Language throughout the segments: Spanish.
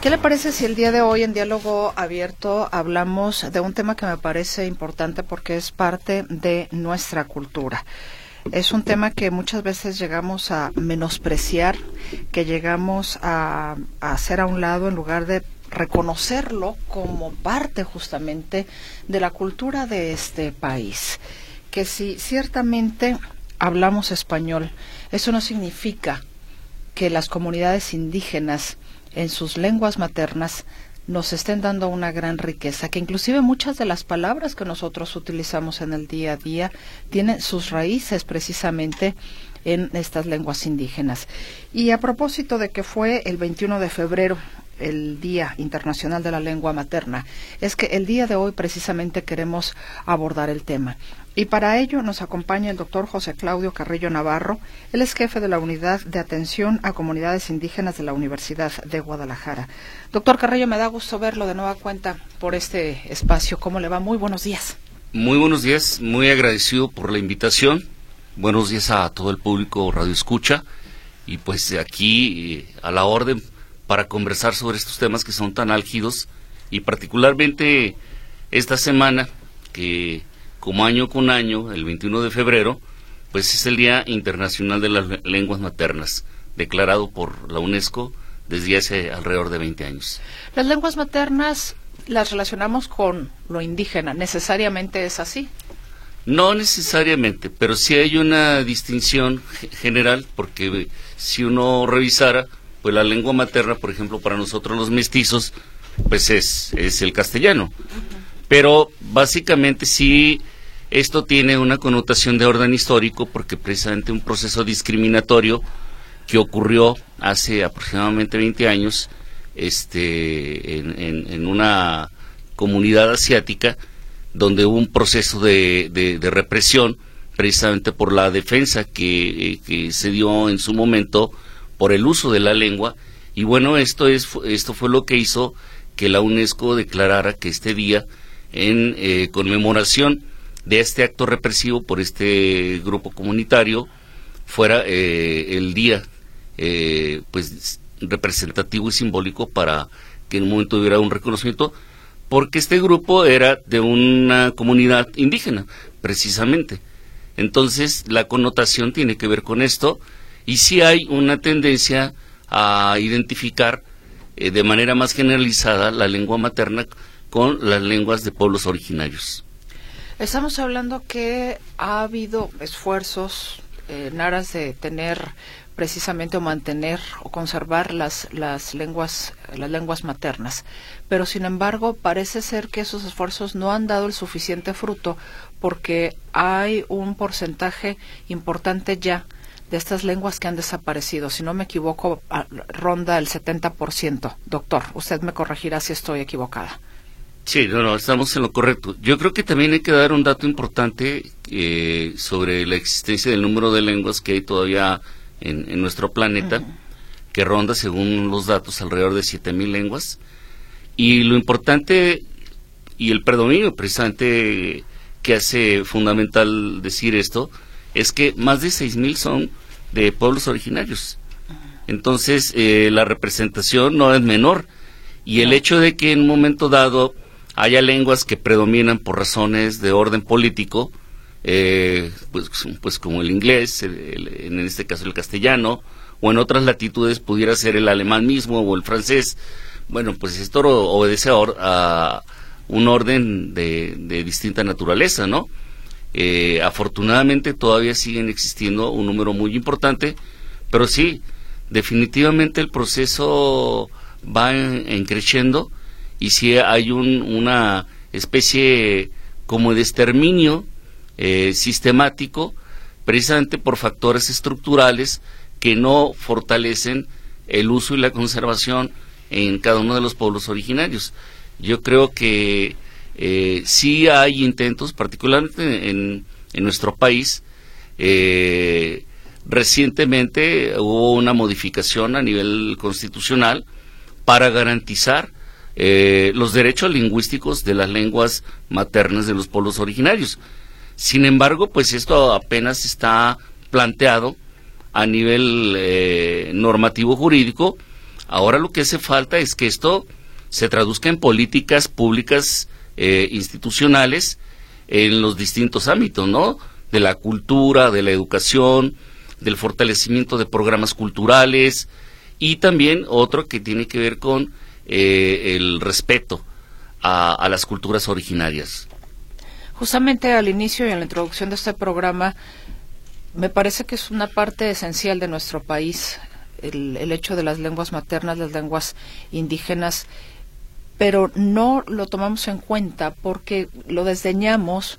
¿Qué le parece si el día de hoy en diálogo abierto hablamos de un tema que me parece importante porque es parte de nuestra cultura? Es un tema que muchas veces llegamos a menospreciar, que llegamos a, hacer a un lado en lugar de reconocerlo como parte justamente de la cultura de este país. Que si ciertamente hablamos español, eso no significa que las comunidades indígenas en sus lenguas maternas nos estén dando una gran riqueza, que inclusive muchas de las palabras que nosotros utilizamos en el día a día tienen sus raíces precisamente en estas lenguas indígenas. Y a propósito de que fue el 21 de febrero el Día Internacional de la Lengua Materna, es que el día de hoy precisamente queremos abordar el tema. Y para ello nos acompaña el doctor José Claudio Carrillo Navarro. Él es jefe de la Unidad de Atención a Comunidades Indígenas de la Universidad de Guadalajara. Doctor Carrillo, me da gusto verlo de nueva cuenta por este espacio. ¿Cómo le va? Muy buenos días. Muy buenos días, muy agradecido por la invitación. Buenos días a todo el público Radio Escucha. Y pues aquí eh, a la orden para conversar sobre estos temas que son tan álgidos y particularmente esta semana que como año con año, el 21 de febrero, pues es el Día Internacional de las Lenguas Maternas, declarado por la UNESCO desde hace alrededor de 20 años. Las lenguas maternas las relacionamos con lo indígena, ¿necesariamente es así? No necesariamente, pero sí hay una distinción general, porque si uno revisara, pues la lengua materna, por ejemplo, para nosotros los mestizos, pues es, es el castellano. Pero básicamente sí esto tiene una connotación de orden histórico porque precisamente un proceso discriminatorio que ocurrió hace aproximadamente 20 años este, en, una comunidad asiática donde hubo un proceso de, represión precisamente por la defensa que, que, se dio en su momento por el uso de la lengua. Y bueno esto es esto fue lo que hizo que la UNESCO declarara que este día en eh, conmemoración de este acto represivo por este grupo comunitario fuera eh, el día eh, pues representativo y simbólico para que en un momento hubiera un reconocimiento porque este grupo era de una comunidad indígena precisamente. Entonces la connotación tiene que ver con esto y si hay una tendencia a identificar de manera más generalizada la lengua materna con las lenguas de pueblos originarios. Estamos hablando que ha habido esfuerzos en aras de tener precisamente o mantener o conservar las, las lenguas las lenguas maternas pero sin embargo parece ser que esos esfuerzos no han dado el suficiente fruto porque hay un porcentaje importante ya de estas lenguas que han desaparecido. Si no me equivoco, ronda el 70%. Doctor, usted me corregirá si estoy equivocada. Sí, no, no, estamos en lo correcto. Yo creo que también hay que dar un dato importante eh, sobre la existencia del número de lenguas que hay todavía en, nuestro planeta, que ronda, según los datos, alrededor de 7.000 lenguas. Y lo importante y el predominio precisamente que hace fundamental decir esto es que más de 6.000 son de pueblos originarios. Entonces, eh, la representación no es menor. Y el hecho de que en un momento dado haya lenguas que predominan por razones de orden político, eh, pues, pues como el inglés, en este caso el castellano, o en otras latitudes pudiera ser el alemán mismo o el francés. Bueno, pues esto obedece a, un orden de, distinta naturaleza, ¿no? Eh, afortunadamente todavía siguen existiendo un número muy importante, pero sí, definitivamente el proceso va en, creciendo y si hay una especie como de exterminio eh, sistemático precisamente por factores estructurales que no fortalecen el uso y la conservación en cada uno de los pueblos originarios. Yo creo que eh, sí hay intentos, particularmente en, en nuestro país, eh, recientemente hubo una modificación a nivel constitucional para garantizar eh, los derechos lingüísticos de las lenguas maternas de los pueblos originarios. Sin embargo, pues esto apenas está planteado a nivel eh, normativo jurídico. Ahora lo que hace falta es que esto se traduzca en políticas públicas eh, institucionales en los distintos ámbitos, ¿no? De la cultura, de la educación, del fortalecimiento de programas culturales y también otro que tiene que ver con eh, el respeto a, las culturas originarias. Justamente al inicio y en la introducción de este programa, me parece que es una parte esencial de nuestro país el, el, hecho de las lenguas maternas, las lenguas indígenas, pero no lo tomamos en cuenta porque lo desdeñamos,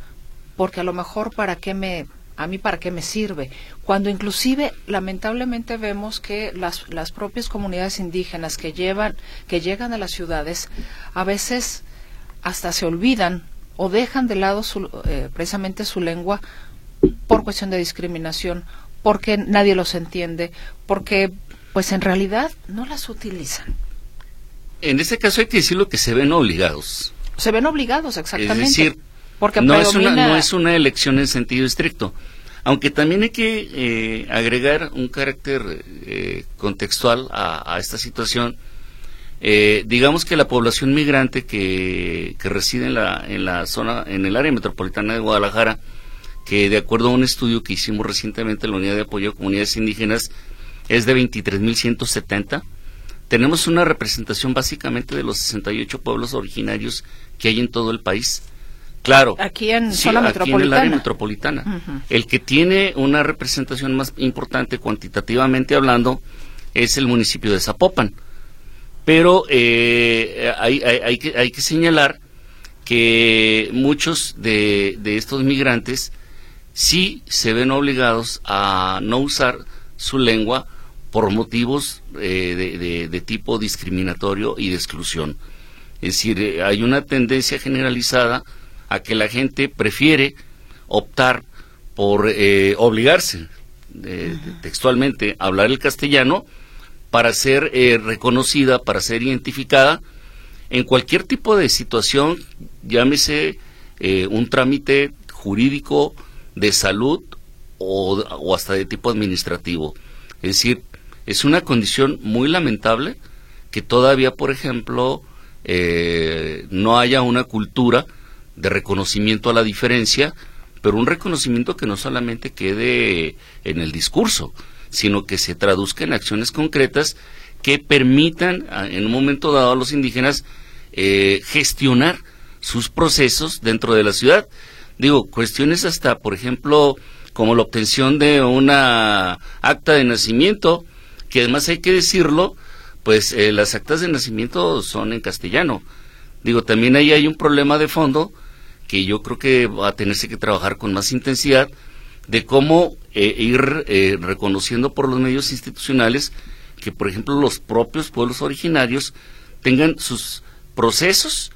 porque a lo mejor para qué me a mí para qué me sirve, cuando inclusive lamentablemente vemos que las, las propias comunidades indígenas que llevan, que llegan a las ciudades, a veces hasta se olvidan o dejan de lado su, eh, precisamente su lengua por cuestión de discriminación, porque nadie los entiende, porque pues en realidad no las utilizan. En este caso hay que decirlo que se ven obligados. Se ven obligados, exactamente. Es decir, no, es una, no es una elección en sentido estricto. Aunque también hay que eh, agregar un carácter eh, contextual a, esta situación. Eh, digamos que la población migrante que, que reside en la, en la zona, en el área metropolitana de Guadalajara, que de acuerdo a un estudio que hicimos recientemente en la Unidad de Apoyo a Comunidades Indígenas, es de 23.170. Tenemos una representación básicamente de los 68 pueblos originarios que hay en todo el país. Claro. Aquí en zona metropolitana. el área metropolitana. El que tiene una representación más importante cuantitativamente hablando es el municipio de Zapopan. Pero eh, hay, hay, que, hay que señalar que muchos de, de estos migrantes sí se ven obligados a no usar su lengua por motivos eh, de, de, tipo discriminatorio y de exclusión. Es decir, eh, hay una tendencia generalizada a que la gente prefiere optar por eh, obligarse textualmente a hablar el castellano para ser eh, reconocida, para ser identificada en cualquier tipo de situación, llámese eh, un trámite jurídico de salud o, hasta de tipo administrativo. Es decir, es una condición muy lamentable que todavía, por ejemplo, no haya una cultura de reconocimiento a la diferencia, pero un reconocimiento que no solamente quede en el discurso, sino que se traduzca en acciones concretas que permitan en un momento dado a los indígenas eh, gestionar sus procesos dentro de la ciudad. Digo, cuestiones hasta, por ejemplo, como la obtención de una acta de nacimiento, que además hay que decirlo, pues eh, las actas de nacimiento son en castellano. Digo, también ahí hay un problema de fondo que yo creo que va a tenerse que trabajar con más intensidad de cómo eh, ir eh, reconociendo por los medios institucionales que, por ejemplo, los propios pueblos originarios tengan sus procesos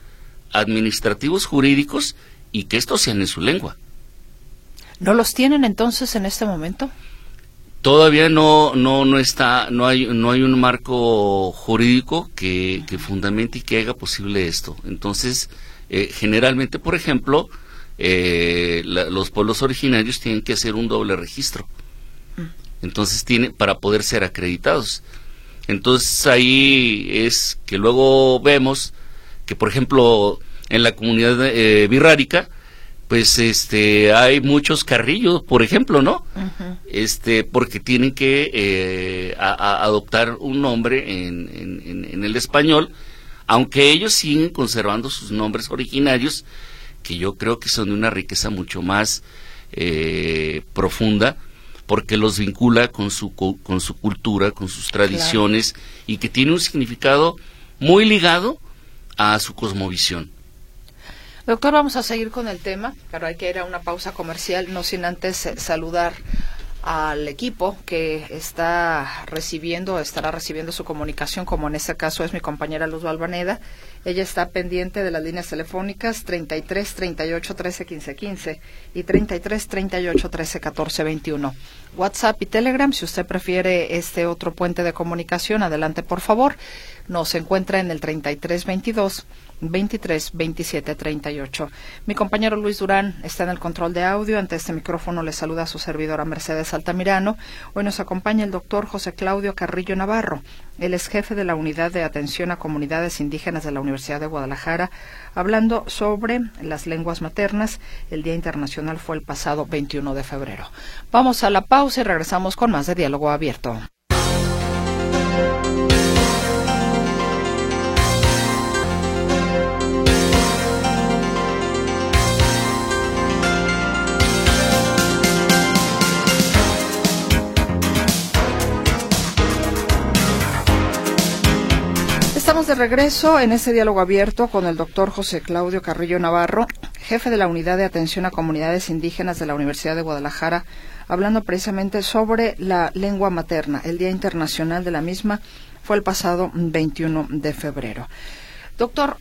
administrativos jurídicos y que estos sean en su lengua. ¿No los tienen entonces en este momento? Todavía no, no, no está, no hay, no hay un marco jurídico que, que fundamente y que haga posible esto. Entonces, eh, generalmente, por ejemplo, eh, los pueblos originarios tienen que hacer un doble registro. Mm. Entonces, tiene, para poder ser acreditados. Entonces, ahí es que luego vemos que, por ejemplo, en la comunidad eh, birrárica, pues este hay muchos carrillos por ejemplo no este porque tienen que eh, adoptar un nombre en, en, el español aunque ellos siguen conservando sus nombres originarios, que yo creo que son de una riqueza mucho más eh, profunda, porque los vincula con su, con su cultura, con sus tradiciones, y que tiene un significado muy ligado a su cosmovisión. Doctor, vamos a seguir con el tema, pero hay que ir a una pausa comercial, no sin antes eh, saludar al equipo que está recibiendo, estará recibiendo su comunicación, como en este caso es mi compañera Luz Balvaneda. Ella está pendiente de las líneas telefónicas 33 38 13 15 15 y 33 38 13 14 21. WhatsApp y Telegram, si usted prefiere este otro puente de comunicación, adelante por favor. Nos encuentra en el 33 22 23 27 38. Mi compañero Luis Durán está en el control de audio. Ante este micrófono le saluda a su servidora Mercedes Altamirano. Hoy nos acompaña el doctor José Claudio Carrillo Navarro. Él es jefe de la Unidad de Atención a Comunidades Indígenas de la Universidad de Guadalajara, hablando sobre las lenguas maternas. El Día Internacional fue el pasado 21 de febrero. Vamos a la pausa y regresamos con más de Diálogo Abierto. De regreso en este diálogo abierto con el doctor José Claudio Carrillo Navarro, jefe de la Unidad de Atención a Comunidades Indígenas de la Universidad de Guadalajara, hablando precisamente sobre la lengua materna. El Día Internacional de la misma fue el pasado 21 de febrero. Doctor,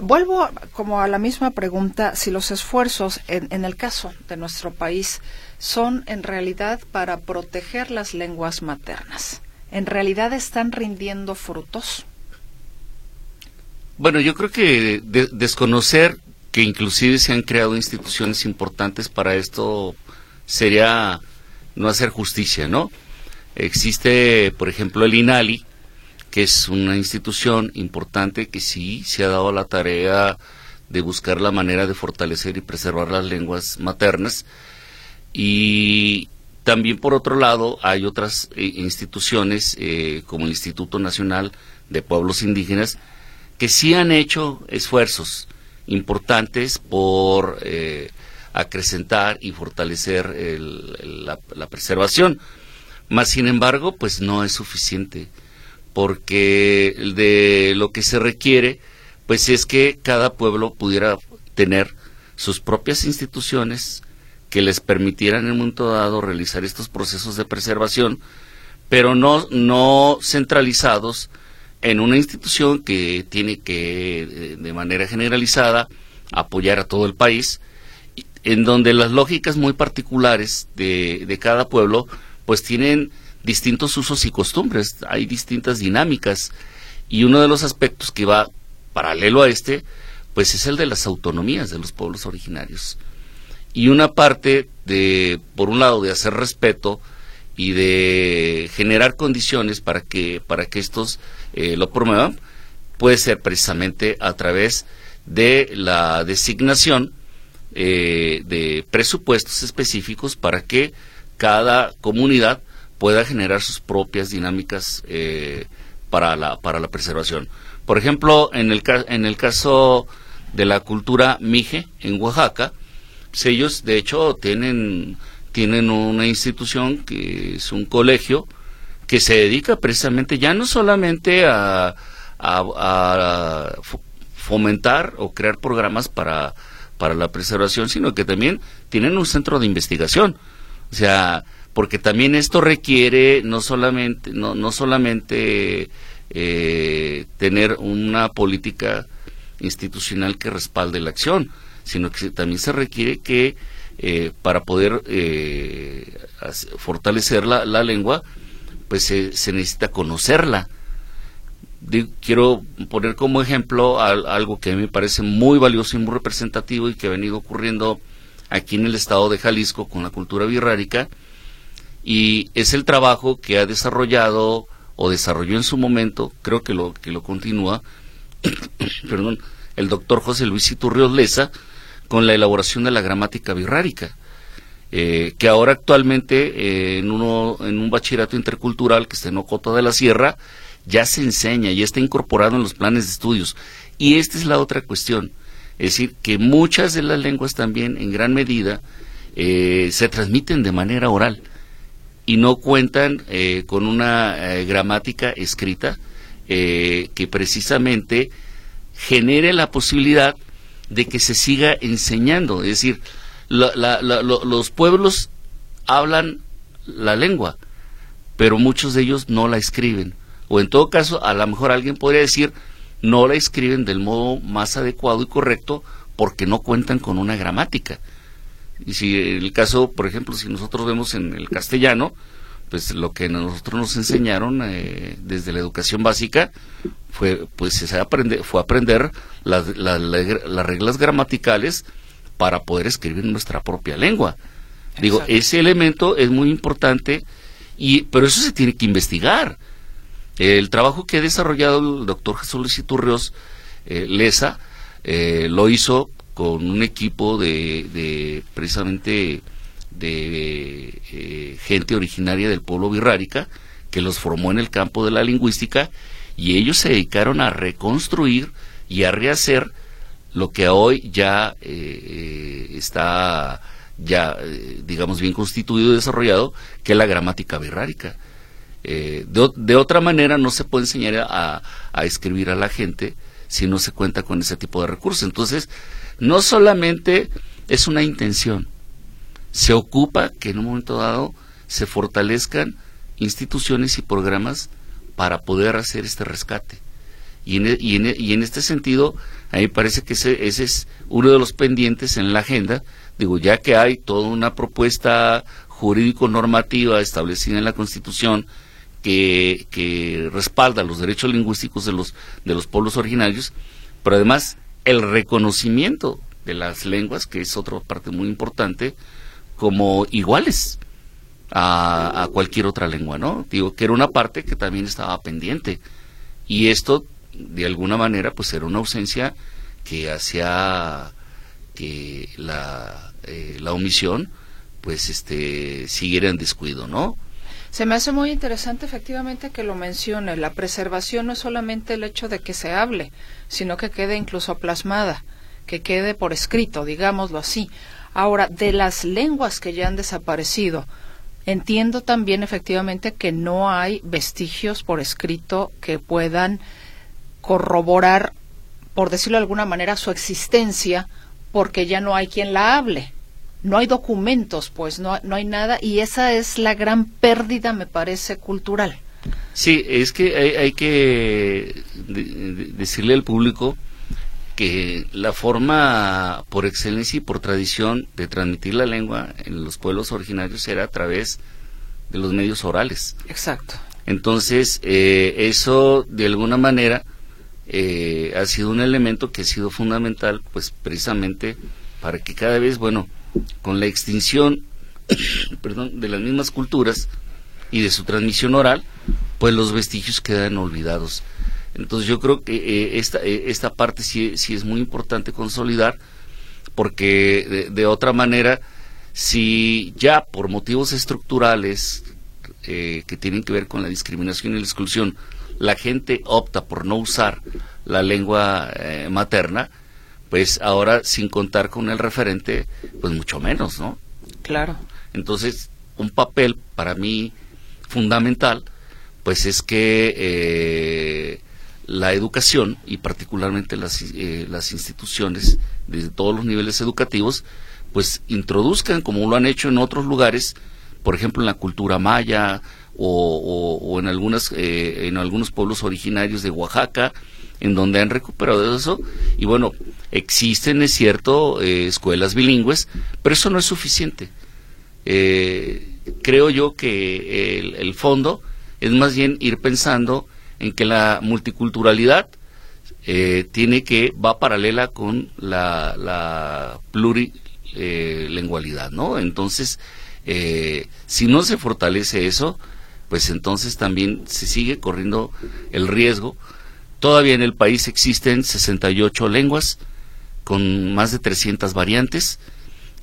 vuelvo como a la misma pregunta, si los esfuerzos en el caso de nuestro país son en realidad para proteger las lenguas maternas. ¿En realidad están rindiendo frutos? Bueno, yo creo que desconocer que inclusive se han creado instituciones importantes para esto sería no hacer justicia, ¿no? Existe, por ejemplo, el INALI, que es una institución importante que sí se ha dado la tarea de buscar la manera de fortalecer y preservar las lenguas maternas. Y también, por otro lado, hay otras eh, instituciones, eh, como el Instituto Nacional de Pueblos Indígenas, que sí han hecho esfuerzos importantes por eh, acrecentar y fortalecer la, preservación. Mas, sin embargo, pues no es suficiente, porque de lo que se requiere, pues es que cada pueblo pudiera tener sus propias instituciones que les permitieran en un momento dado realizar estos procesos de preservación, pero no, no centralizados en una institución que tiene que, eh, de manera generalizada, apoyar a todo el país, en donde las lógicas muy particulares de, de cada pueblo, pues tienen distintos usos y costumbres, hay distintas dinámicas, y uno de los aspectos que va paralelo a este, pues es el de las autonomías de los pueblos originarios. Y una parte de, por un lado, de hacer respeto y de generar condiciones para que, para que estos eh, lo promuevan, puede ser precisamente a través de la designación eh, de presupuestos específicos para que cada comunidad pueda generar sus propias dinámicas eh, para, la, para la preservación. Por ejemplo, en el, en el caso de la cultura Mije en Oaxaca, pues ellos de hecho tienen, tienen una institución que es un colegio que se dedica precisamente ya no solamente a, fomentar o crear programas para, para la preservación, sino que también tienen un centro de investigación. O sea, porque también esto requiere no solamente, no, no solamente eh, tener una política institucional que respalde la acción, sino que también se requiere que eh, para poder eh, fortalecer la, lengua, pues se, necesita conocerla. quiero poner como ejemplo algo que a mí me parece muy valioso y muy representativo y que ha venido ocurriendo aquí en el estado de Jalisco con la cultura birrárica y es el trabajo que ha desarrollado o desarrolló en su momento, creo que lo que lo continúa, perdón, el doctor José Luis Iturrios Leza con la elaboración de la gramática birrárica. Eh, que ahora actualmente eh, en, uno, en un bachillerato intercultural que está en Ocota de la Sierra ya se enseña, y está incorporado en los planes de estudios. Y esta es la otra cuestión, es decir, que muchas de las lenguas también en gran medida eh, se transmiten de manera oral y no cuentan con una gramática escrita que precisamente genere la posibilidad de que se siga enseñando. Es decir, los pueblos hablan la lengua, pero muchos de ellos no la escriben. O en todo caso, a lo mejor alguien podría decir, no la escriben del modo más adecuado y correcto porque no cuentan con una gramática. Y si el caso, por ejemplo, si nosotros vemos en el castellano, pues lo que nosotros nos enseñaron eh, desde la educación básica fue pues se aprende, fue aprender las, reglas gramaticales para poder escribir nuestra propia lengua. Digo, ese elemento es muy importante, y, pero eso se tiene que investigar. El trabajo que ha desarrollado el doctor Jesús Luis Iturrios eh, Lesa eh, lo hizo con un equipo de, precisamente de eh, gente originaria del pueblo birrárica que los formó en el campo de la lingüística y ellos se dedicaron a reconstruir y a rehacer lo que hoy ya eh, está ya digamos bien constituido y desarrollado que es la gramática birrárica de, de, otra manera no se puede enseñar a, a escribir a la gente si no se cuenta con ese tipo de recursos. Entonces, no solamente es una intención, se ocupa que en un momento dado se fortalezcan instituciones y programas para poder hacer este rescate. Y en, e, y en, e, y en este sentido, a mí me parece que ese, ese, es uno de los pendientes en la agenda, digo, ya que hay toda una propuesta jurídico-normativa establecida en la Constitución que, que respalda los derechos lingüísticos de los, de los pueblos originarios, pero además el reconocimiento de las lenguas, que es otra parte muy importante, como iguales a, a, cualquier otra lengua, ¿no? Digo que era una parte que también estaba pendiente. Y esto, de alguna manera, pues era una ausencia que hacía que la, eh, la omisión, pues, este, siguiera en descuido, ¿no? Se me hace muy interesante efectivamente que lo mencione. La preservación no es solamente el hecho de que se hable, sino que quede incluso plasmada, que quede por escrito, digámoslo así. Ahora, de las lenguas que ya han desaparecido, entiendo también efectivamente que no hay vestigios por escrito que puedan corroborar, por decirlo de alguna manera, su existencia, porque ya no hay quien la hable no hay documentos, pues no, no hay nada y esa es la gran pérdida, me parece, cultural. Sí, es que hay, que decirle al público que la forma por excelencia y por tradición de transmitir la lengua en los pueblos originarios era a través de los medios orales. Exacto. Entonces, eh, eso de alguna manera eh, ha sido un elemento que ha sido fundamental, pues precisamente para que cada vez, bueno, con la extinción perdón, de las mismas culturas y de su transmisión oral, pues los vestigios quedan olvidados. Entonces yo creo que eh, esta, eh, esta parte sí, sí, es muy importante consolidar, porque de, otra manera, si ya por motivos estructurales eh, que tienen que ver con la discriminación y la exclusión, la gente opta por no usar la lengua materna, pues ahora sin contar con el referente, pues mucho menos, ¿no? Claro. Entonces, un papel para mí fundamental, pues es que eh, la educación y particularmente las, eh, las instituciones de todos los niveles educativos, pues introduzcan, como lo han hecho en otros lugares, por ejemplo en la cultura maya o, o, en, algunas, eh, en algunos pueblos originarios de Oaxaca, en donde han recuperado eso. Y bueno, existen, es cierto, eh, escuelas bilingües, pero eso no es suficiente. Eh, creo yo que el, fondo es más bien ir pensando en que la multiculturalidad eh, tiene que va paralela con la, plurilingualidad, ¿no? Entonces, si no se fortalece eso, pues entonces también se sigue corriendo el riesgo Todavía en el país existen 68 lenguas con más de 300 variantes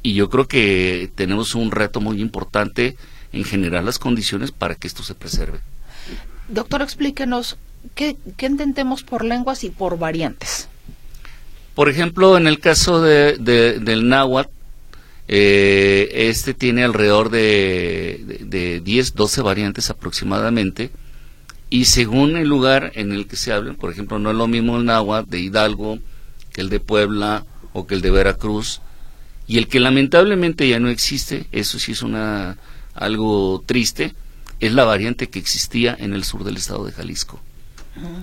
y yo creo que tenemos un reto muy importante en generar las condiciones para que esto se preserve. Doctor, explíquenos qué, entendemos por lenguas y por variantes. Por ejemplo, en el caso de, del náhuatl, eh, este tiene alrededor de, de, de 10, 12 variantes aproximadamente y según el lugar en el que se hablen, por ejemplo, no es lo mismo el náhuatl de Hidalgo que el de Puebla o que el de Veracruz, y el que lamentablemente ya no existe, eso sí es una algo triste, es la variante que existía en el sur del estado de Jalisco.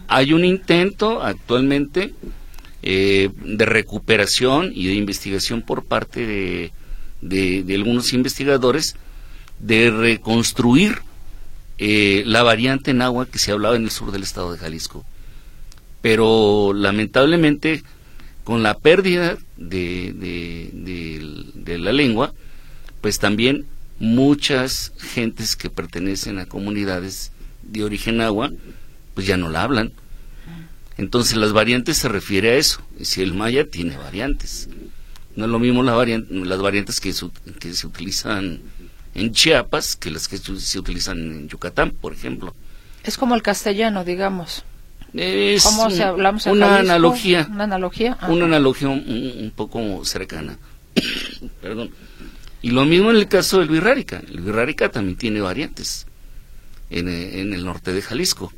Hay un intento actualmente eh, de recuperación y de investigación por parte de, de, algunos investigadores de reconstruir eh, la variante en agua que se hablaba en el sur del estado de Jalisco. Pero lamentablemente, con la pérdida de, de la lengua, pues también muchas gentes que pertenecen a comunidades de origen agua, pues ya no la hablan. Entonces las variantes se refiere a eso. Si el maya tiene variantes. No es lo mismo las variantes que, que se utilizan en Chiapas que las que se utilizan en Yucatán, por ejemplo. Es como el castellano, digamos. Es ¿Cómo se hablamos una analogía. Una analogía. Una analogía un, poco cercana. Perdón. Y lo mismo en el caso del birrárica. El birrárica también tiene variantes en, en el norte de Jalisco.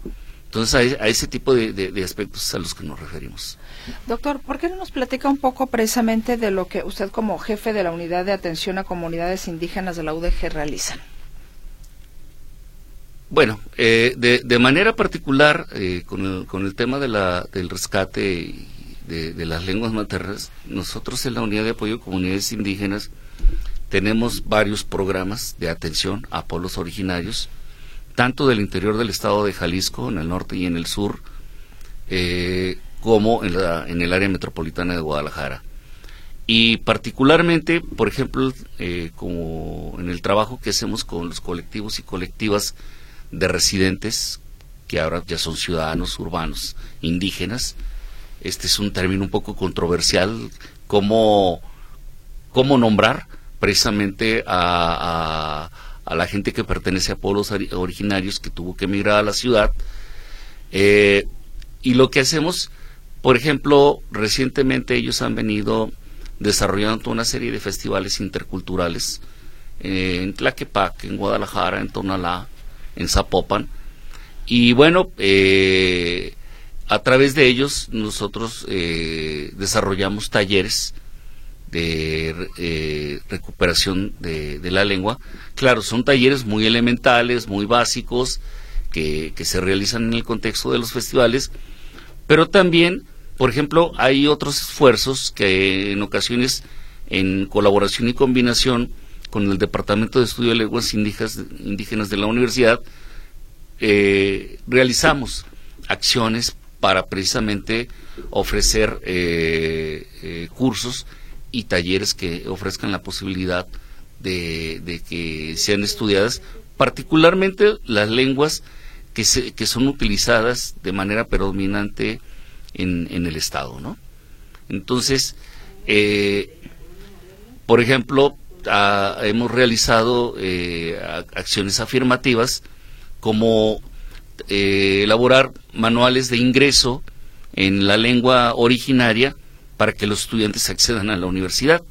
Entonces, a, ese tipo de, aspectos a los que nos referimos. Doctor, ¿por qué no nos platica un poco precisamente de lo que usted como jefe de la Unidad de Atención a Comunidades Indígenas de la UDG realizan? Bueno, eh, de, manera particular, eh, con, el, con el tema de la, del rescate de, de las lenguas maternas, nosotros en la Unidad de Apoyo a Comunidades Indígenas tenemos varios programas de atención a pueblos originarios tanto del interior del estado de Jalisco, en el norte y en el sur, eh, como en, la, en, el área metropolitana de Guadalajara. Y particularmente, por ejemplo, eh, como en el trabajo que hacemos con los colectivos y colectivas de residentes, que ahora ya son ciudadanos urbanos indígenas, este es un término un poco controversial, cómo, cómo nombrar precisamente a la gente que pertenece a pueblos originarios que tuvo que emigrar a la ciudad. Eh, y lo que hacemos, por ejemplo, recientemente ellos han venido desarrollando una serie de festivales interculturales eh, en Tlaquepaque, en Guadalajara, en Tonalá, en Zapopan. Y bueno, eh, a través de ellos nosotros desarrollamos talleres de eh, recuperación de, la lengua. Claro, son talleres muy elementales, muy básicos, que, se realizan en el contexto de los festivales, pero también, por ejemplo, hay otros esfuerzos que en ocasiones, en colaboración y combinación con el Departamento de Estudio de Lenguas Indígenas, de la universidad, eh, realizamos acciones para precisamente ofrecer eh, cursos y talleres que ofrezcan la posibilidad de, que sean estudiadas, particularmente las lenguas que, se, que son utilizadas de manera predominante en, en el Estado, ¿no? Entonces, eh, por ejemplo, hemos realizado eh, acciones afirmativas como eh, elaborar manuales de ingreso en la lengua originaria para que los estudiantes accedan a la universidad,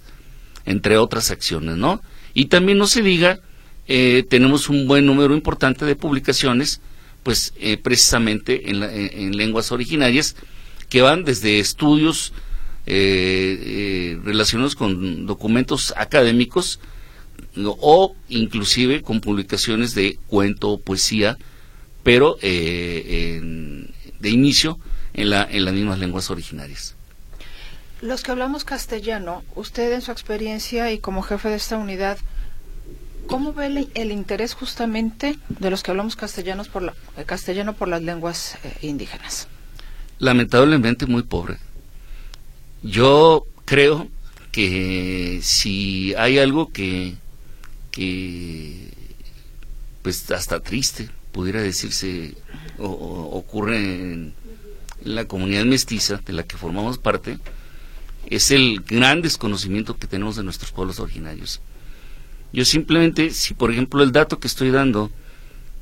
entre otras acciones, ¿no? Y también no se diga, eh, tenemos un buen número importante de publicaciones, pues eh, precisamente en, lenguas originarias, que van desde estudios eh, relacionados con documentos académicos o inclusive con publicaciones de cuento o poesía, pero de inicio en, la, en las mismas lenguas originarias. Los que hablamos castellano, usted en su experiencia y como jefe de esta unidad, ¿cómo ve el, interés justamente de los que hablamos castellanos por la, castellano por las lenguas eh, indígenas? Lamentablemente muy pobre. Yo creo que si hay algo que, que pues hasta triste, pudiera decirse, ocurre en la comunidad mestiza de la que formamos parte, es el gran desconocimiento que tenemos de nuestros pueblos originarios. Yo simplemente, si por ejemplo el dato que estoy dando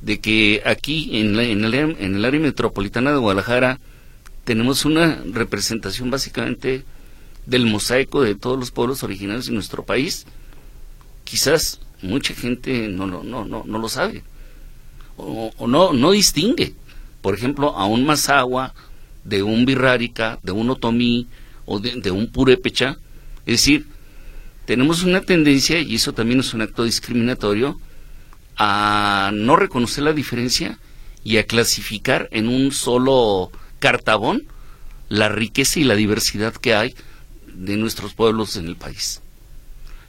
de que aquí en, en, el, área metropolitana de Guadalajara tenemos una representación básicamente del mosaico de todos los pueblos originarios de nuestro país, quizás mucha gente no, no, no, no, no lo sabe o, no, no distingue, por ejemplo, a un Mazahua, de un Birrárica, de un Otomí, o de, un purépecha. Es decir, tenemos una tendencia, y eso también es un acto discriminatorio, a no reconocer la diferencia y a clasificar en un solo cartabón la riqueza y la diversidad que hay de nuestros pueblos en el país.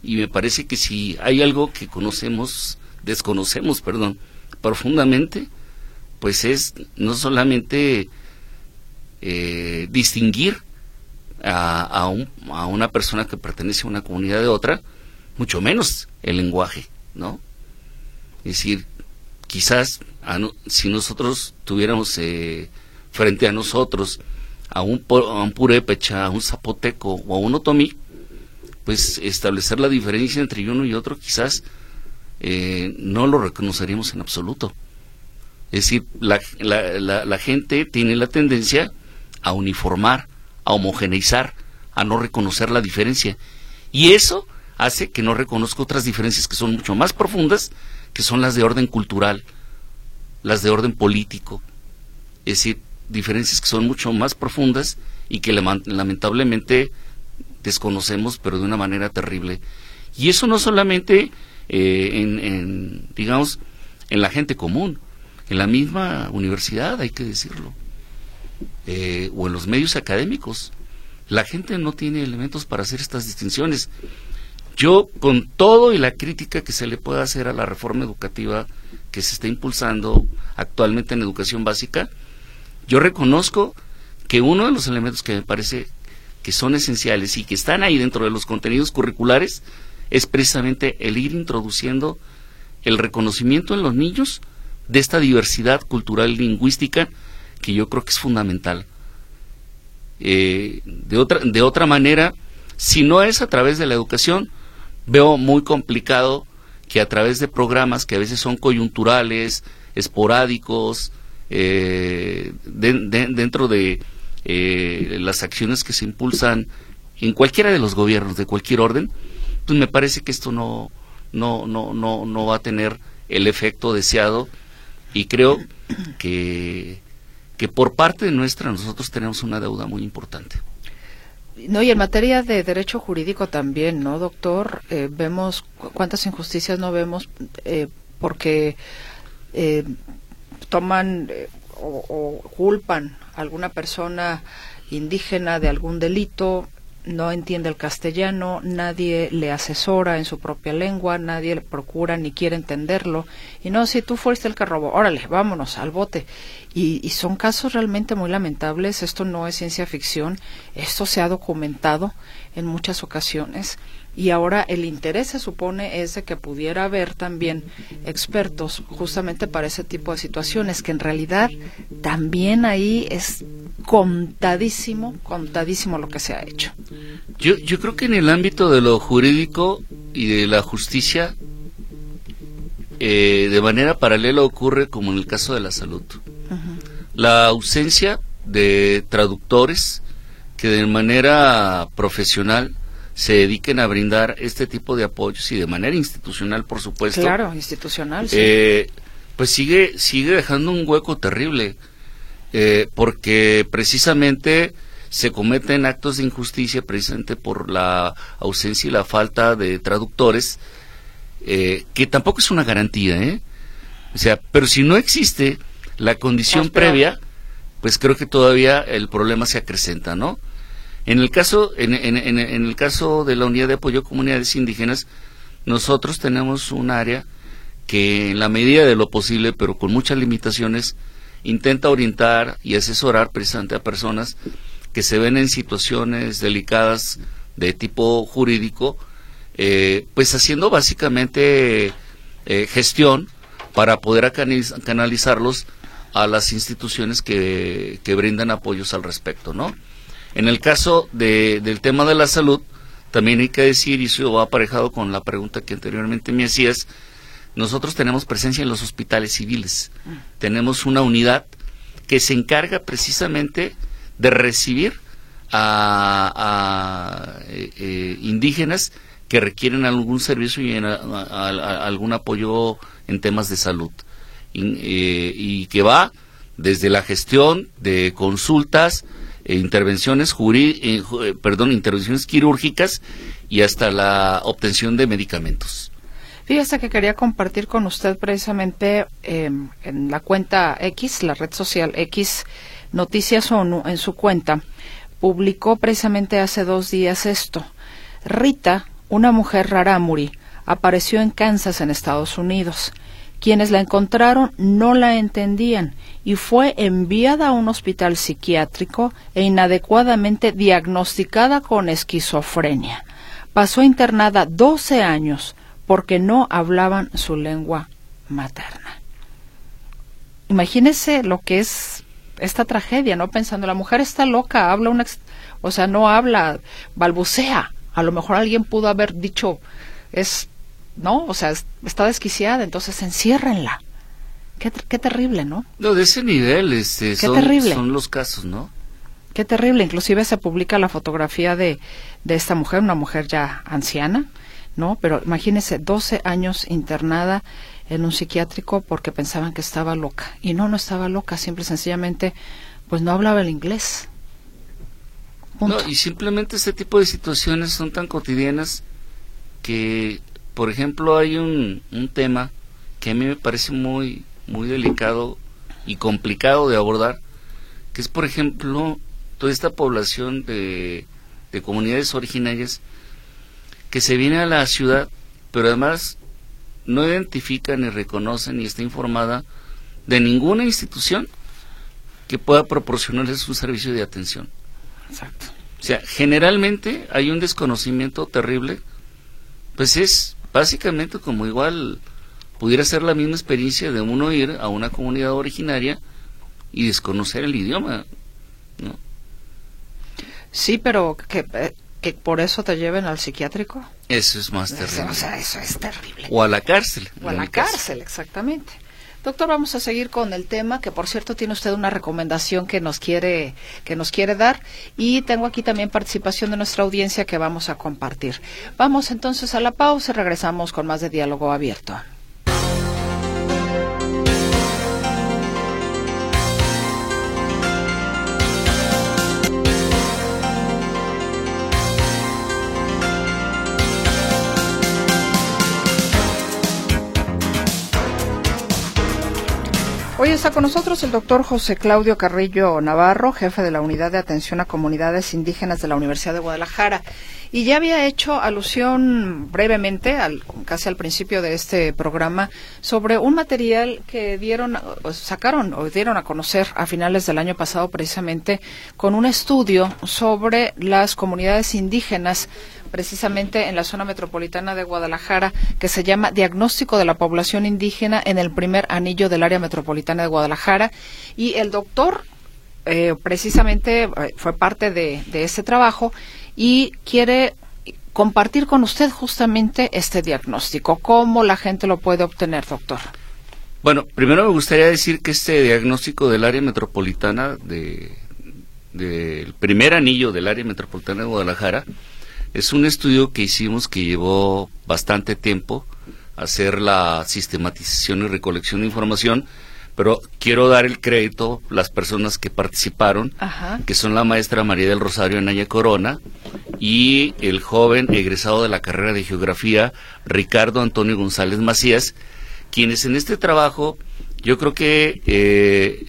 Y me parece que si hay algo que conocemos, desconocemos, perdón, profundamente, pues es no solamente eh, distinguir a, a, un, a, una persona que pertenece a una comunidad de otra, mucho menos el lenguaje, ¿no? Es decir, quizás si nosotros tuviéramos eh, frente a nosotros a un, a un purépecha, a un zapoteco o a un otomí, pues establecer la diferencia entre uno y otro quizás eh, no lo reconoceríamos en absoluto. Es decir, la, la, la, gente tiene la tendencia a uniformar, a homogeneizar, a no reconocer la diferencia. Y eso hace que no reconozca otras diferencias que son mucho más profundas, que son las de orden cultural, las de orden político. Es decir, diferencias que son mucho más profundas y que lamentablemente desconocemos, pero de una manera terrible. Y eso no solamente eh, en, digamos, en la gente común, en la misma universidad, hay que decirlo, eh, o en los medios académicos. La gente no tiene elementos para hacer estas distinciones. Yo, con todo y la crítica que se le pueda hacer a la reforma educativa que se está impulsando actualmente en educación básica, yo reconozco que uno de los elementos que me parece que son esenciales y que están ahí dentro de los contenidos curriculares es precisamente el ir introduciendo el reconocimiento en los niños de esta diversidad cultural lingüística que yo creo que es fundamental. Eh, de, otra, de otra manera, si no es a través de la educación, veo muy complicado que a través de programas que a veces son coyunturales, esporádicos, eh, dentro de eh, las acciones que se impulsan en cualquiera de los gobiernos de cualquier orden, pues me parece que esto no, no, no, no, no va a tener el efecto deseado y creo que, que por parte nuestra nosotros tenemos una deuda muy importante. No, y en materia de derecho jurídico también, ¿no, doctor? Eh, vemos cuántas injusticias no vemos eh, porque eh, toman o, o, culpan a alguna persona indígena de algún delito no entiende el castellano, nadie le asesora en su propia lengua, nadie le procura ni quiere entenderlo. Y no, si tú fuiste el que robó, órale, vámonos al bote. Y, y son casos realmente muy lamentables, esto no es ciencia ficción, esto se ha documentado en muchas ocasiones y ahora el interés se supone es de que pudiera haber también expertos justamente para ese tipo de situaciones, que en realidad también ahí es contadísimo, contadísimo lo que se ha hecho. Yo, yo creo que en el ámbito de lo jurídico y de la justicia, eh, de manera paralela ocurre como en el caso de la salud. La ausencia de traductores que de manera profesional se dediquen a brindar este tipo de apoyos y de manera institucional, por supuesto. Claro, institucional. Sí. Eh, pues sigue sigue dejando un hueco terrible, eh, porque precisamente se cometen actos de injusticia precisamente por la ausencia y la falta de traductores, eh, que tampoco es una garantía, ¿eh? O sea, pero si no existe la condición previa, pues creo que todavía el problema se acrecenta, ¿no? En el caso, en, el caso de la unidad de apoyo a comunidades indígenas, nosotros tenemos un área que en la medida de lo posible, pero con muchas limitaciones, intenta orientar y asesorar precisamente a personas que se ven en situaciones delicadas de tipo jurídico, eh, pues haciendo básicamente eh, gestión para poder canalizarlos a las instituciones que, que brindan apoyos al respecto, ¿no? En el caso de, del tema de la salud, también hay que decir, y eso va aparejado con la pregunta que anteriormente me hacías, nosotros tenemos presencia en los hospitales civiles. Tenemos una unidad que se encarga precisamente de recibir a, eh, eh, indígenas que requieren algún servicio y algún apoyo en temas de salud. Eh, y que va desde la gestión de consultas, eh, intervenciones eh, perdón, intervenciones quirúrgicas y hasta la obtención de medicamentos. Fíjese que quería compartir con usted precisamente em, en la cuenta X, la red social X, Noticias ONU, en su cuenta, publicó precisamente hace dos días esto. Rita, una mujer rarámuri, apareció en Kansas, en Estados Unidos. Quienes la encontraron no la entendían y fue enviada a un hospital psiquiátrico e inadecuadamente diagnosticada con esquizofrenia. Pasó internada 12 años porque no hablaban su lengua materna. Imagínese lo que es esta tragedia, ¿no? Pensando, la mujer está loca, habla una, o sea, no habla, balbucea. A lo mejor alguien pudo haber dicho, es ¿no? O sea, está desquiciada, entonces enciérrenla. Qué, qué terrible, ¿no? No, de ese nivel este, son, son los casos, ¿no? Qué terrible. Inclusive se publica la fotografía de, de esta mujer, una mujer ya anciana, ¿no? Pero imagínese, 12 años internada en un psiquiátrico porque pensaban que estaba loca. Y no, no estaba loca, simple y sencillamente, pues no hablaba el inglés. No, y simplemente este tipo de situaciones son tan cotidianas que por ejemplo, hay un, un tema que a mí me parece muy, muy delicado y complicado de abordar, que es, por ejemplo, toda esta población de, de comunidades originarias que se viene a la ciudad, pero además no identifica ni reconoce ni está informada de ninguna institución que pueda proporcionarles un servicio de atención. Exacto. O sea, generalmente hay un desconocimiento terrible, pues es básicamente como igual pudiera ser la misma experiencia de uno ir a una comunidad originaria y desconocer el idioma, ¿no? Sí, pero que, eh, que por eso te lleven al psiquiátrico. Eso es más terrible. O sea, eso es terrible. O a la cárcel. O a la cárcel, exactamente. Doctor, vamos a seguir con el tema, que por cierto tiene usted una recomendación que nos quiere, que nos quiere dar, y tengo aquí también participación de nuestra audiencia que vamos a compartir. Vamos entonces a la pausa y regresamos con más de diálogo abierto. Hoy está con nosotros el doctor José Claudio Carrillo Navarro, jefe de la Unidad de Atención a Comunidades Indígenas de la Universidad de Guadalajara. Y ya había hecho alusión brevemente, al, casi al principio de este programa, sobre un material que dieron, sacaron o dieron a conocer a finales del año pasado precisamente con un estudio sobre las comunidades indígenas precisamente en la zona metropolitana de Guadalajara, que se llama Diagnóstico de la Población Indígena en el primer anillo del área metropolitana de Guadalajara. Y el doctor eh, precisamente eh, fue parte de, de ese trabajo y quiere compartir con usted justamente este diagnóstico. ¿Cómo la gente lo puede obtener, doctor? Bueno, primero me gustaría decir que este diagnóstico del área metropolitana del de, primer anillo del área metropolitana de Guadalajara es un estudio que hicimos que llevó bastante tiempo hacer la sistematización y recolección de información, pero quiero dar el crédito a las personas que participaron, que son la maestra María del Rosario Anaya Corona y el joven egresado de la carrera de geografía Ricardo Antonio González Macías, quienes en este trabajo yo creo que eh,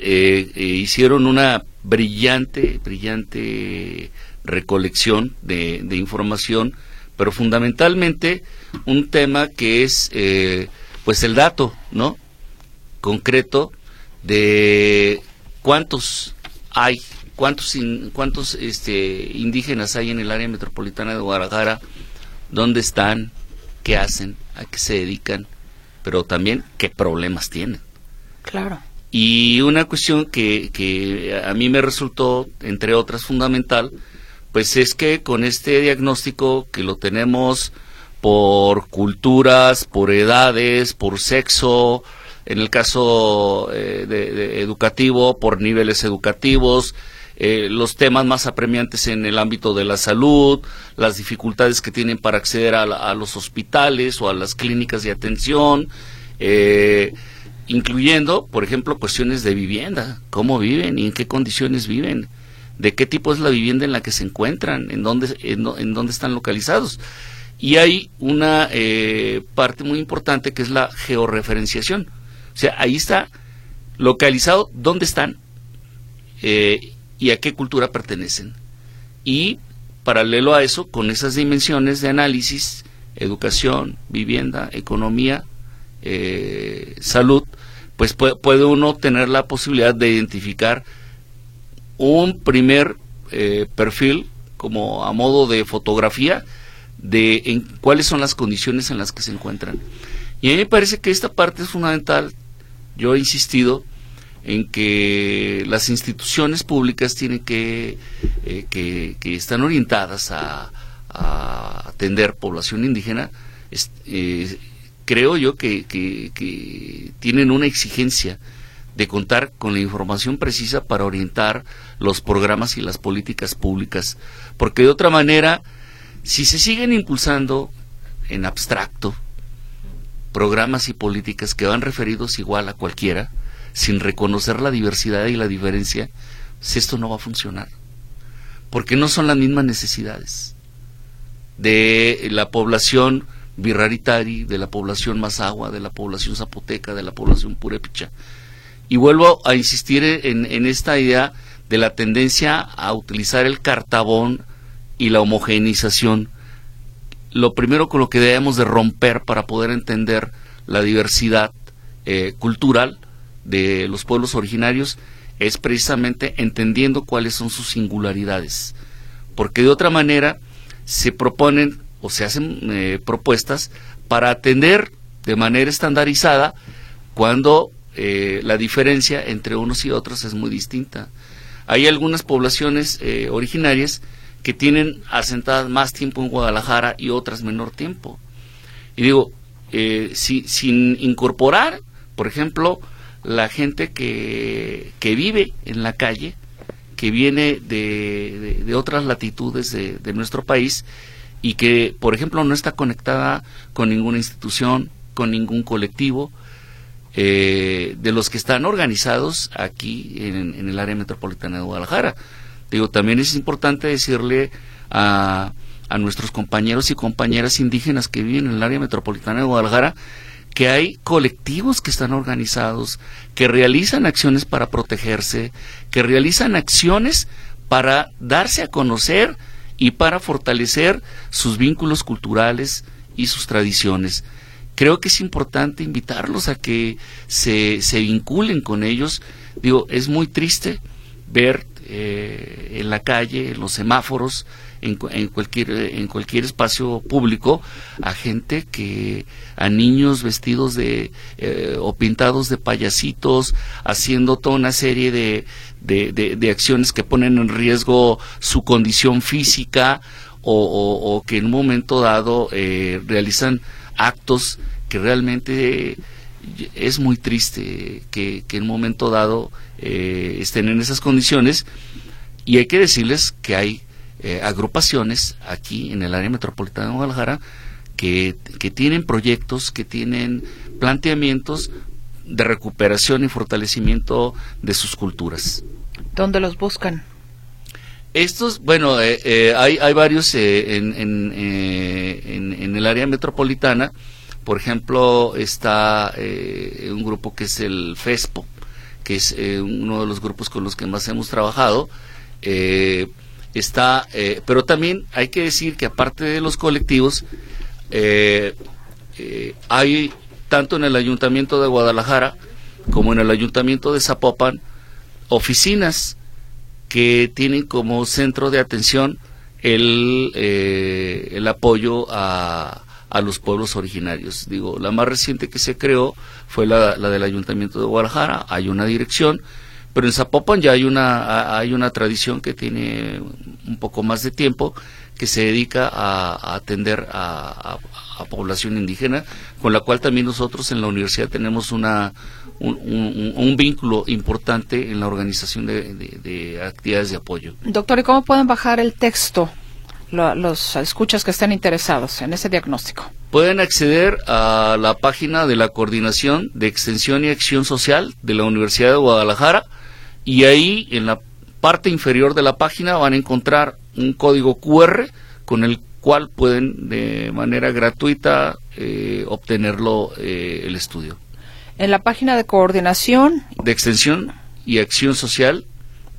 eh, eh, hicieron una brillante, brillante recolección de, información, pero fundamentalmente un tema que es eh, pues el dato, ¿no? Concreto de cuántos hay, cuántos cuántos este, indígenas hay en el área metropolitana de Guadalajara, dónde están, qué hacen, a qué se dedican, pero también qué problemas tienen. Claro. Y una cuestión que, que a mí me resultó, entre otras, fundamental, pues es que con este diagnóstico que lo tenemos por culturas, por edades, por sexo, en el caso eh, de, educativo, por niveles educativos, eh, los temas más apremiantes en el ámbito de la salud, las dificultades que tienen para acceder a, los hospitales o a las clínicas de atención, eh, incluyendo, por ejemplo, cuestiones de vivienda, cómo viven y en qué condiciones viven de qué tipo es la vivienda en la que se encuentran, en dónde, en, dónde están localizados. Y hay una eh, parte muy importante que es la georreferenciación. O sea, ahí está localizado dónde están eh, y a qué cultura pertenecen. Y paralelo a eso, con esas dimensiones de análisis, educación, vivienda, economía, eh, salud, pues puede, uno tener la posibilidad de identificar un primer eh, perfil como a modo de fotografía de en cuáles son las condiciones en las que se encuentran. Y a mí me parece que esta parte es fundamental. Yo he insistido en que las instituciones públicas tienen que, eh, que, están orientadas a, a atender población indígena, eh, creo yo que, tienen una exigencia de contar con la información precisa para orientar los programas y las políticas públicas, porque de otra manera, si se siguen impulsando en abstracto programas y políticas que van referidos igual a cualquiera, sin reconocer la diversidad y la diferencia, pues esto no va a funcionar, porque no son las mismas necesidades de la población birraritari, de la población mazagua, de la población zapoteca, de la población purépecha. Y vuelvo a insistir en, en esta idea de la tendencia a utilizar el cartabón y la homogeneización. Lo primero con lo que debemos de romper para poder entender la diversidad eh, cultural de los pueblos originarios es precisamente entendiendo cuáles son sus singularidades. Porque de otra manera se proponen o se hacen eh, propuestas para atender de manera estandarizada cuando eh, la diferencia entre unos y otros es muy distinta. Hay algunas poblaciones eh, originarias que tienen asentadas más tiempo en Guadalajara y otras menor tiempo. Y digo, si, sin incorporar, por ejemplo, la gente que, que vive en la calle, que viene de, de, otras latitudes de, de, nuestro país y que, por ejemplo, no está conectada con ninguna institución, con ningún colectivo, eh, de los que están organizados aquí en, en, el área metropolitana de Guadalajara. Digo, también es importante decirle a, a nuestros compañeros y compañeras indígenas que viven en el área metropolitana de Guadalajara que hay colectivos que están organizados, que realizan acciones para protegerse, que realizan acciones para darse a conocer y para fortalecer sus vínculos culturales y sus tradiciones. Creo que es importante invitarlos a que se, se vinculen con ellos. Digo, es muy triste ver eh, en la calle, en los semáforos, en, cualquier, en cualquier espacio público, a gente que, a niños vestidos de, eh, o pintados de payasitos, haciendo toda una serie de, de, acciones que ponen en riesgo su condición física o, que en un momento dado eh, realizan actos que realmente es muy triste que, que en un momento dado eh, estén en esas condiciones y hay que decirles que hay eh, agrupaciones aquí en el área metropolitana de Guadalajara que, que tienen proyectos, que tienen planteamientos de recuperación y fortalecimiento de sus culturas. ¿Dónde los buscan? Estos, bueno, eh, hay, hay varios en, en, en, el área metropolitana. Por ejemplo, está un grupo que es el FESPO, que es eh, uno de los grupos con los que más hemos trabajado. Eh, está, eh, pero también hay que decir que aparte de los colectivos, hay tanto en el Ayuntamiento de Guadalajara como en el Ayuntamiento de Zapopan oficinas que tienen como centro de atención el, el apoyo a, a los pueblos originarios. Digo, la más reciente que se creó fue la, del Ayuntamiento de Guadalajara, hay una dirección, pero en Zapopan ya hay una, hay una tradición que tiene un poco más de tiempo que se dedica a, atender a, población indígena, con la cual también nosotros en la universidad tenemos una, un, vínculo importante en la organización de, de, actividades de apoyo. Doctor, ¿y cómo pueden bajar el texto los escuchas que estén interesados en ese diagnóstico? Pueden acceder a la página de la Coordinación de Extensión y Acción Social de la Universidad de Guadalajara y ahí en la parte inferior de la página van a encontrar un código QR con el cual pueden de manera gratuita eh, obtenerlo eh, el estudio. En la página de coordinación. De extensión y acción social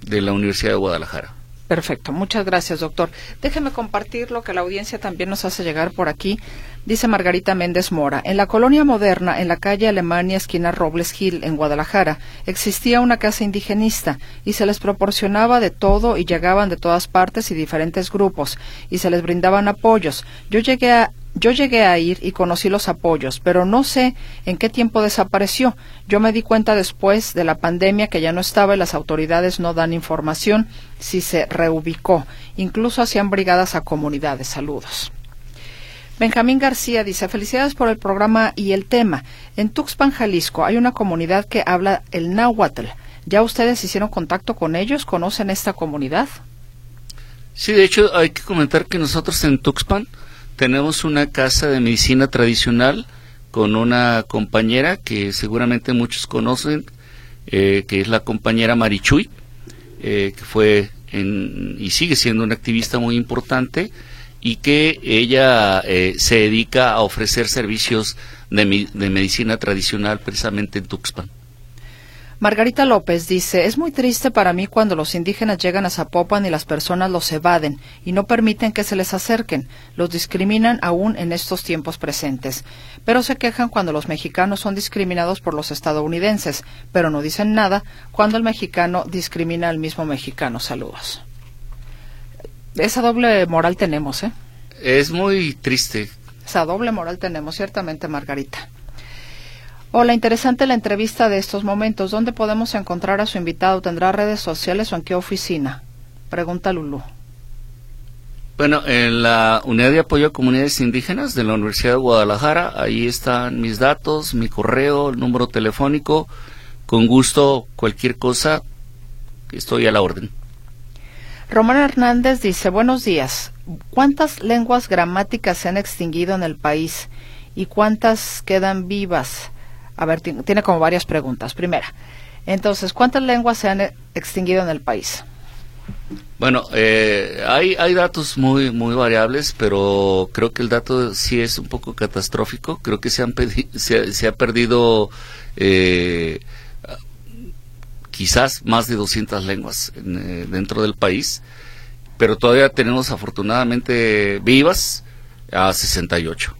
de la Universidad de Guadalajara. Perfecto, muchas gracias, doctor. Déjeme compartir lo que la audiencia también nos hace llegar por aquí. Dice Margarita Méndez Mora, en la colonia moderna, en la calle Alemania, esquina Robles Gil, en Guadalajara, existía una casa indigenista y se les proporcionaba de todo y llegaban de todas partes y diferentes grupos y se les brindaban apoyos. Yo llegué a yo llegué a ir y conocí los apoyos, pero no sé en qué tiempo desapareció. Yo me di cuenta después de la pandemia que ya no estaba y las autoridades no dan información si se reubicó. Incluso hacían brigadas a comunidades. Saludos. Benjamín García dice, felicidades por el programa y el tema. En Tuxpan, Jalisco, hay una comunidad que habla el náhuatl. ¿Ya ustedes hicieron contacto con ellos? ¿Conocen esta comunidad? Sí, de hecho, hay que comentar que nosotros en Tuxpan tenemos una casa de medicina tradicional con una compañera que seguramente muchos conocen, eh, que es la compañera Marichuy, eh, que fue y sigue siendo una activista muy importante y que ella eh, se dedica a ofrecer servicios de, de medicina tradicional precisamente en Tuxpan. Margarita López dice, es muy triste para mí cuando los indígenas llegan a Zapopan y las personas los evaden y no permiten que se les acerquen, los discriminan aún en estos tiempos presentes, pero se quejan cuando los mexicanos son discriminados por los estadounidenses, pero no dicen nada cuando el mexicano discrimina al mismo mexicano. Saludos. Esa doble moral tenemos, ¿eh? Es muy triste. Esa doble moral tenemos, ciertamente, Margarita. Hola, interesante la entrevista de estos momentos. ¿Dónde podemos encontrar a su invitado? ¿Tendrá redes sociales o en qué oficina? Pregunta Lulú. Bueno, en la Unidad de Apoyo a Comunidades Indígenas de la Universidad de Guadalajara, ahí están mis datos, mi correo, el número telefónico. Con gusto, cualquier cosa, estoy a la orden. Román Hernández dice, buenos días. ¿Cuántas lenguas gramáticas se han extinguido en el país y cuántas quedan vivas? A ver, tiene como varias preguntas. Primera, entonces, ¿cuántas lenguas se han e-, extinguido en el país? Bueno, eh, hay, hay datos muy, muy variables, pero creo que el dato sí es un poco catastrófico. Creo que se, han se, ha perdido eh, quizás más de 200 lenguas eh, dentro del país, pero todavía tenemos afortunadamente vivas a 68.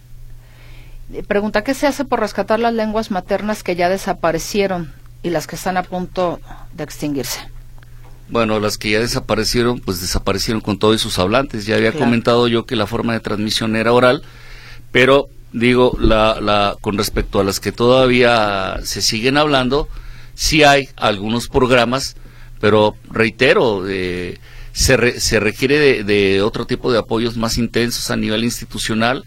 Pregunta, ¿qué se hace por rescatar las lenguas maternas que ya desaparecieron y las que están a punto de extinguirse? Bueno, las que ya desaparecieron, pues desaparecieron con todos sus hablantes. Ya había comentado yo que la forma de transmisión era oral, pero digo, la, la, con respecto a las que todavía se siguen hablando, sí hay algunos programas, pero reitero, eh, se, se requiere de, de otro tipo de apoyos más intensos a nivel institucional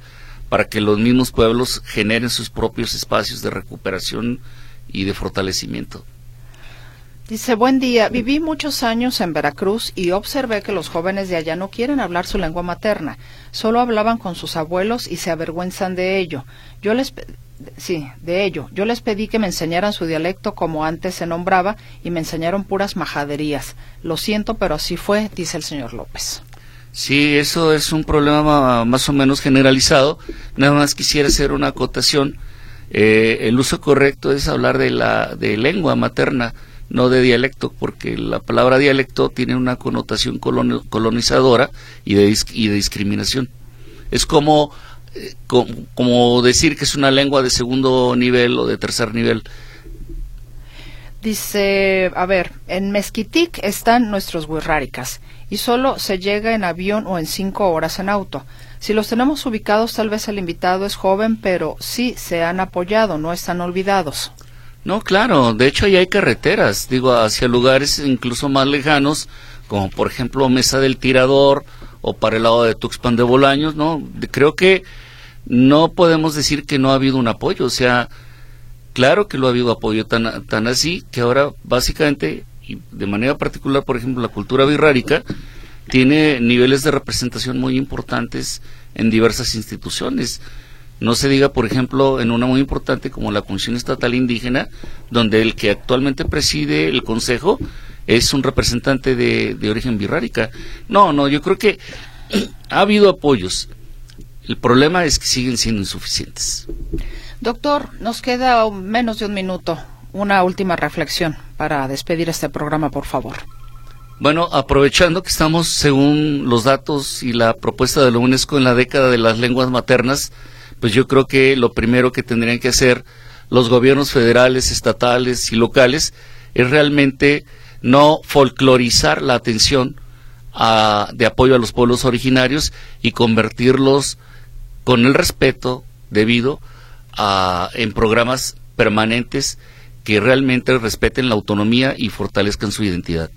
para que los mismos pueblos generen sus propios espacios de recuperación y de fortalecimiento. Dice, buen día, viví muchos años en Veracruz y observé que los jóvenes de allá no quieren hablar su lengua materna, solo hablaban con sus abuelos y se avergüenzan de ello. Yo les sí, de ello. Yo les pedí que me enseñaran su dialecto como antes se nombraba y me enseñaron puras majaderías. Lo siento, pero así fue, dice el señor López. Sí, eso es un problema más o menos generalizado. Nada más quisiera hacer una acotación. Eh, el uso correcto es hablar de la de lengua materna, no de dialecto, porque la palabra dialecto tiene una connotación colonizadora y de, y de discriminación. Es como, eh, como, decir que es una lengua de segundo nivel o de tercer nivel. Dice, a ver, en Mezquitic están nuestros huirráricas y solo se llega en avión o en cinco horas en auto. Si los tenemos ubicados, tal vez el invitado es joven, pero sí se han apoyado, no están olvidados. No, claro, de hecho ya hay carreteras, digo, hacia lugares incluso más lejanos, como por ejemplo Mesa del Tirador o para el lado de Tuxpan de Bolaños, ¿no? Creo que no podemos decir que no ha habido un apoyo, o sea, claro que lo ha habido apoyo tan, tan así que ahora básicamente y de manera particular, por ejemplo, la cultura birrárica, tiene niveles de representación muy importantes en diversas instituciones. No se diga, por ejemplo, en una muy importante como la Comisión Estatal Indígena, donde el que actualmente preside el Consejo es un representante de, origen birrárica. No, no, yo creo que ha habido apoyos, El problema es que siguen siendo insuficientes. Doctor, nos queda menos de un minuto. Una última reflexión para despedir este programa, por favor. Bueno, aprovechando que estamos, según los datos y la propuesta de la UNESCO, en la década de las lenguas maternas, pues yo creo que lo primero que tendrían que hacer los gobiernos federales, estatales y locales es realmente no folclorizar la atención de apoyo a los pueblos originarios y convertirlos con el respeto debido a, en programas permanentes que realmente respeten la autonomía y fortalezcan su identidad.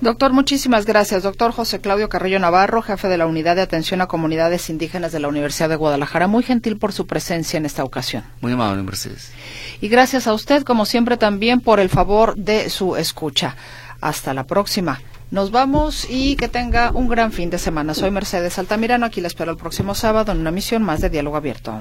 Doctor, muchísimas gracias. Doctor José Claudio Carrillo Navarro, jefe de la Unidad de Atención a Comunidades Indígenas de la Universidad de Guadalajara. Muy gentil por su presencia en esta ocasión. Muy amable, Mercedes. Y gracias a usted, como siempre, también por el favor de su escucha. Hasta la próxima. Nos vamos y que tenga un gran fin de semana. Soy Mercedes Altamirano. Aquí la espero el próximo sábado en una misión más de Diálogo Abierto.